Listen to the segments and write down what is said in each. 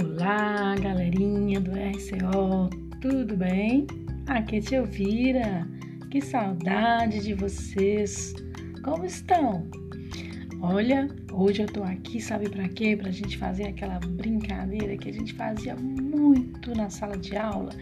Olá, galerinha do RCO, tudo bem? Aqui é Tia que saudade de vocês! Como estão? Olha, hoje eu tô aqui, sabe para quê? Pra gente fazer aquela brincadeira que a gente fazia muito na sala de aula.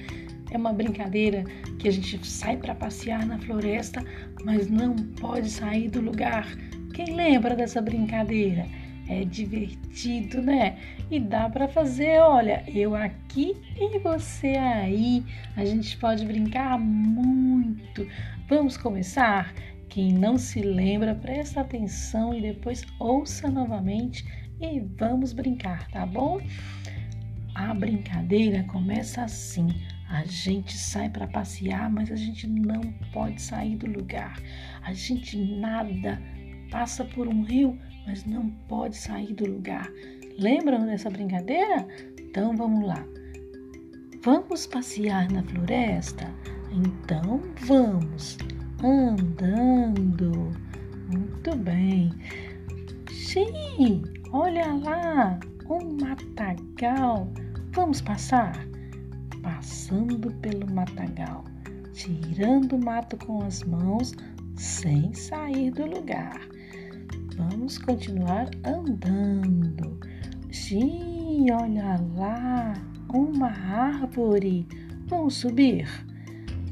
É uma brincadeira que a gente sai para passear na floresta, mas não pode sair do lugar. Quem lembra dessa brincadeira? É divertido, né? E dá para fazer, olha, eu aqui e você aí. A gente pode brincar muito. Vamos começar? Quem não se lembra, presta atenção e depois ouça novamente e vamos brincar, tá bom? A brincadeira começa assim. A gente sai para passear, mas a gente não pode sair do lugar. A gente nada, passa por um rio, mas não pode sair do lugar. Lembram dessa brincadeira? Então vamos lá. Vamos passear na floresta? Então vamos, andando. Muito bem. Sim, olha lá, um matagal. Vamos passar? Passando pelo matagal, tirando o mato com as mãos sem sair do lugar. Vamos continuar andando. Sim, olha lá, uma árvore. Vamos subir.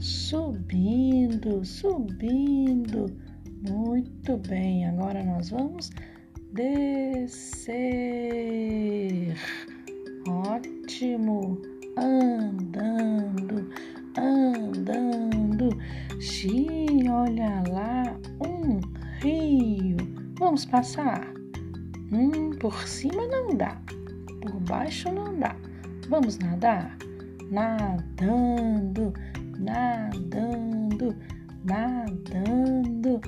Subindo, subindo. Muito bem, agora nós vamos descer. Ótimo. Andando, andando. Sim, olha lá. Vamos passar? Hum, por cima não dá, por baixo não dá. Vamos nadar? Nadando, nadando, nadando.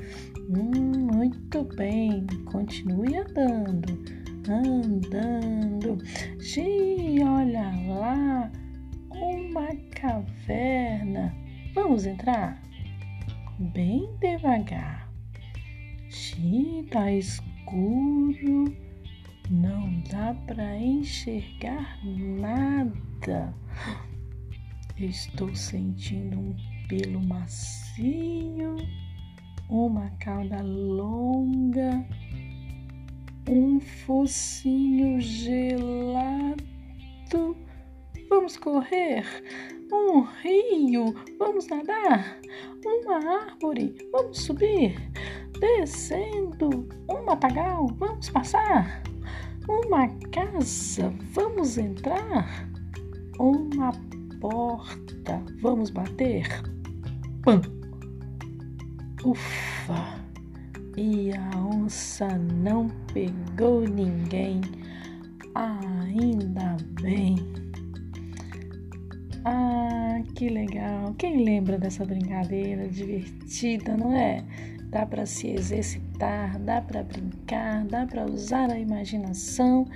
Hum, muito bem, continue andando, andando. Sim, olha lá, uma caverna. Vamos entrar? Bem devagar. Sim, tá escuro, não dá para enxergar nada. Estou sentindo um pelo macio, uma cauda longa, um focinho gelado. Vamos correr? Um rio? Vamos nadar? Uma árvore? Vamos subir? Descendo um matagal, vamos passar. Uma casa, vamos entrar. Uma porta, vamos bater. Pam! Ufa! E a onça não pegou ninguém. Ainda bem. Ah, que legal! Quem lembra dessa brincadeira divertida, não é? dá para se exercitar, dá para brincar, dá para usar a imaginação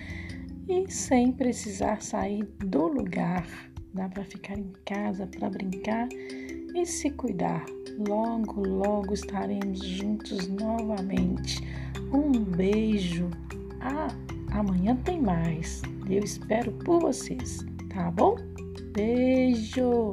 e sem precisar sair do lugar. Dá para ficar em casa para brincar e se cuidar. Logo, logo estaremos juntos novamente. Um beijo. Ah, amanhã tem mais. Eu espero por vocês, tá bom? Beijo.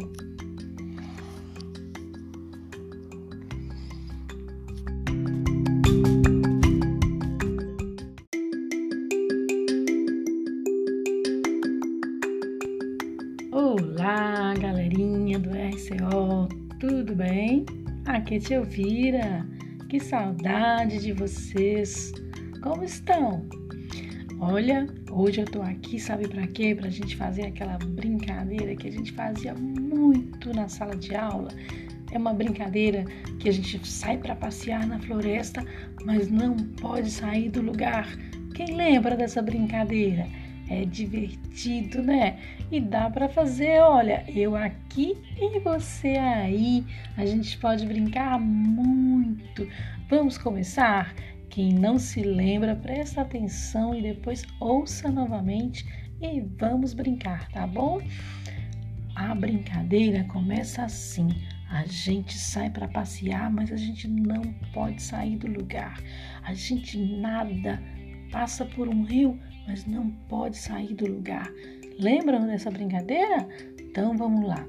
Olá, galerinha do RCO, tudo bem? Aqui é Tia Elvira, que saudade de vocês! Como estão? Olha, hoje eu tô aqui, sabe para quê? Pra gente fazer aquela brincadeira que a gente fazia muito na sala de aula. É uma brincadeira que a gente sai para passear na floresta, mas não pode sair do lugar. Quem lembra dessa brincadeira? é divertido, né? E dá para fazer, olha, eu aqui e você aí. A gente pode brincar muito. Vamos começar? Quem não se lembra, presta atenção e depois ouça novamente e vamos brincar, tá bom? A brincadeira começa assim. A gente sai para passear, mas a gente não pode sair do lugar. A gente nada, passa por um rio, mas não pode sair do lugar. Lembram dessa brincadeira? Então vamos lá.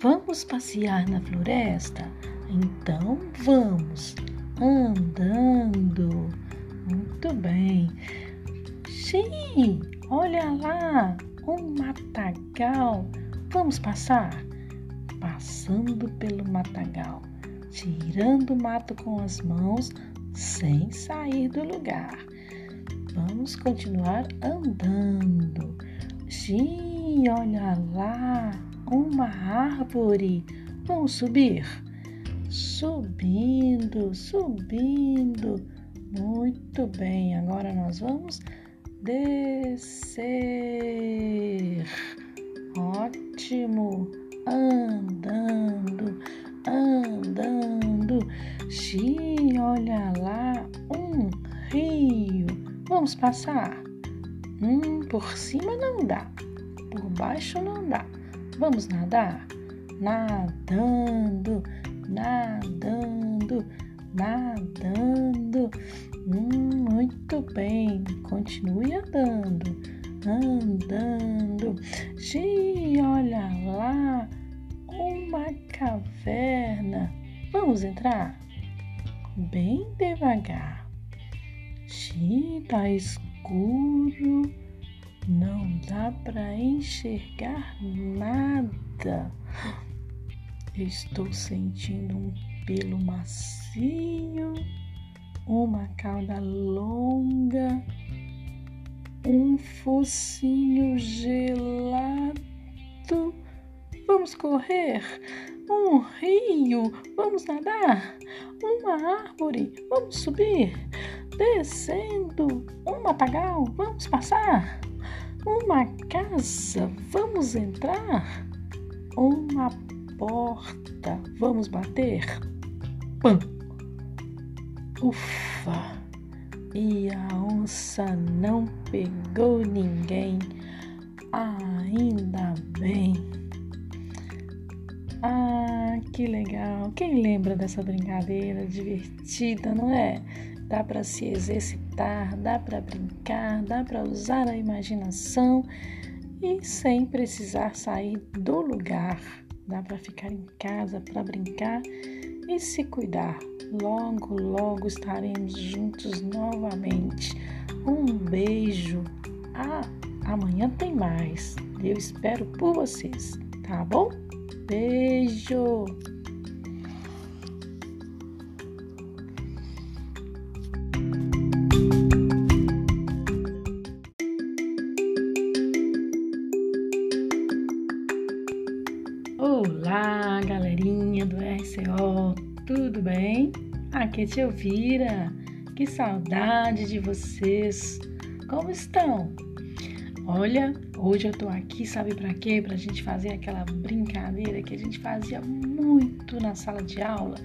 Vamos passear na floresta? Então vamos andando. Muito bem. Sim, olha lá, um matagal. Vamos passar? Passando pelo matagal, tirando o mato com as mãos sem sair do lugar. Vamos continuar andando. Sim, olha lá, uma árvore. Vamos subir? Subindo, subindo. Muito bem, agora nós vamos descer. Ótimo, andando, andando. Sim, olha lá, um rio. Vamos passar? Hum, por cima não dá, por baixo não dá. Vamos nadar? Nadando, nadando, nadando. Hum, muito bem. Continue andando, andando. Sim, olha lá, uma caverna. Vamos entrar? Bem devagar. Sim, tá escuro não dá para enxergar nada. Estou sentindo um pelo macio, uma cauda longa, um focinho gelado. Vamos correr? Um rio? Vamos nadar? Uma árvore? Vamos subir? Descendo? Um matagal? Vamos passar? Uma casa, vamos entrar? Uma porta, vamos bater? Pam! Ufa! E a onça não pegou ninguém. Ainda bem. Ah, que legal. Quem lembra dessa brincadeira divertida, não é? Dá para se exercitar, dá para brincar, dá para usar a imaginação e sem precisar sair do lugar. Dá para ficar em casa para brincar e se cuidar. Logo, logo estaremos juntos novamente. Um beijo. Ah, amanhã tem mais. Eu espero por vocês, tá bom? Beijo. Tia Elvira, que saudade de vocês. Como estão? Olha, hoje eu tô aqui, sabe para quê? Pra gente fazer aquela brincadeira que a gente fazia muito na sala de aula.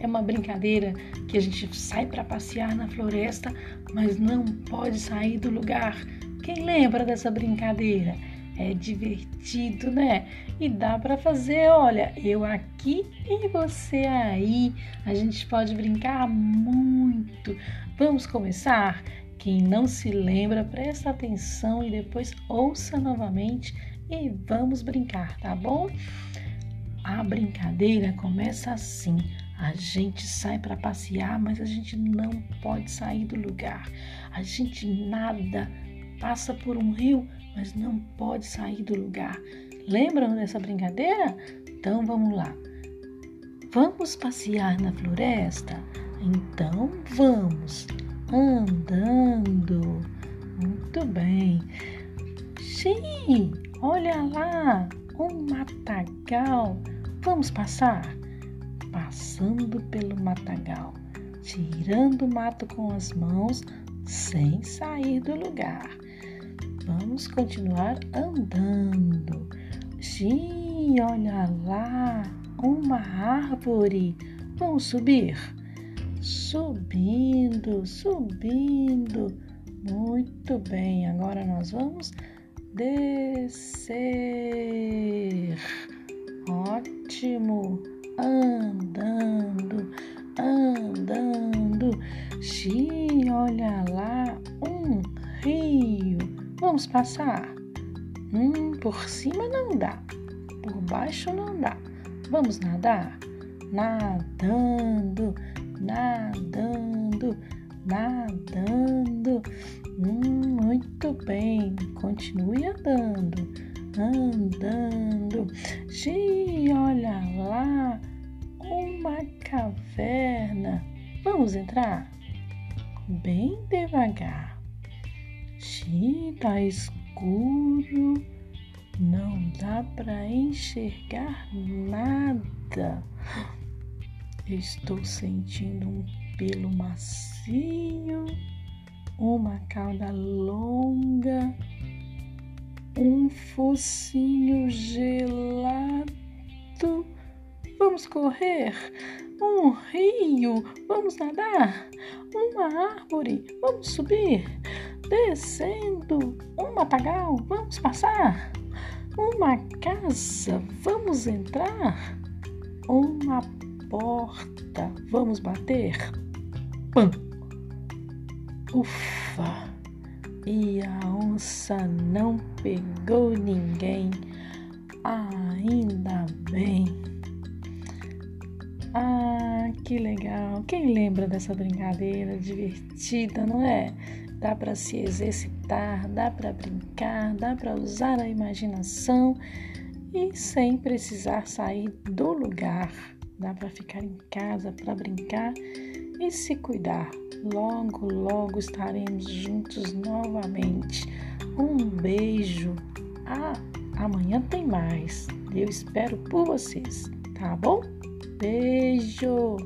É uma brincadeira que a gente sai para passear na floresta, mas não pode sair do lugar. Quem lembra dessa brincadeira? É divertido, né? E dá para fazer, olha, eu aqui e você aí. A gente pode brincar muito. Vamos começar? Quem não se lembra, presta atenção e depois ouça novamente e vamos brincar, tá bom? A brincadeira começa assim. A gente sai para passear, mas a gente não pode sair do lugar. A gente nada, passa por um rio, mas não pode sair do lugar. Lembram dessa brincadeira? Então vamos lá. Vamos passear na floresta? Então vamos, andando. Muito bem. Sim, olha lá, um matagal. Vamos passar? Passando pelo matagal, tirando o mato com as mãos sem sair do lugar. Vamos continuar andando. Sim, olha lá, uma árvore. Vamos subir? Subindo, subindo. Muito bem, agora nós vamos descer. Ótimo, andando, andando. Sim, olha lá, um rio. Vamos passar? Hum, por cima não dá, por baixo não dá. Vamos nadar? Nadando, nadando, nadando. Hum, muito bem, continue andando, andando. Xiii, olha lá, uma caverna. Vamos entrar? Bem devagar. Xiii, tá escuro. Não dá para enxergar nada. Estou sentindo um pelo macio, uma cauda longa, um focinho gelado. Vamos correr? Um rio? Vamos nadar? Uma árvore? Vamos subir? Descendo? Um matagal? Vamos passar? Uma casa? Vamos entrar? Uma porta? Vamos bater? Pam! Ufa! E a onça não pegou ninguém. Ainda bem. Ah, que legal. Quem lembra dessa brincadeira divertida, não é? Dá para se exercitar, dá para brincar, dá para usar a imaginação e sem precisar sair do lugar. Dá para ficar em casa para brincar e se cuidar. Logo, logo estaremos juntos novamente. Um beijo. Ah, amanhã tem mais. Eu espero por vocês, tá bom? Beijo!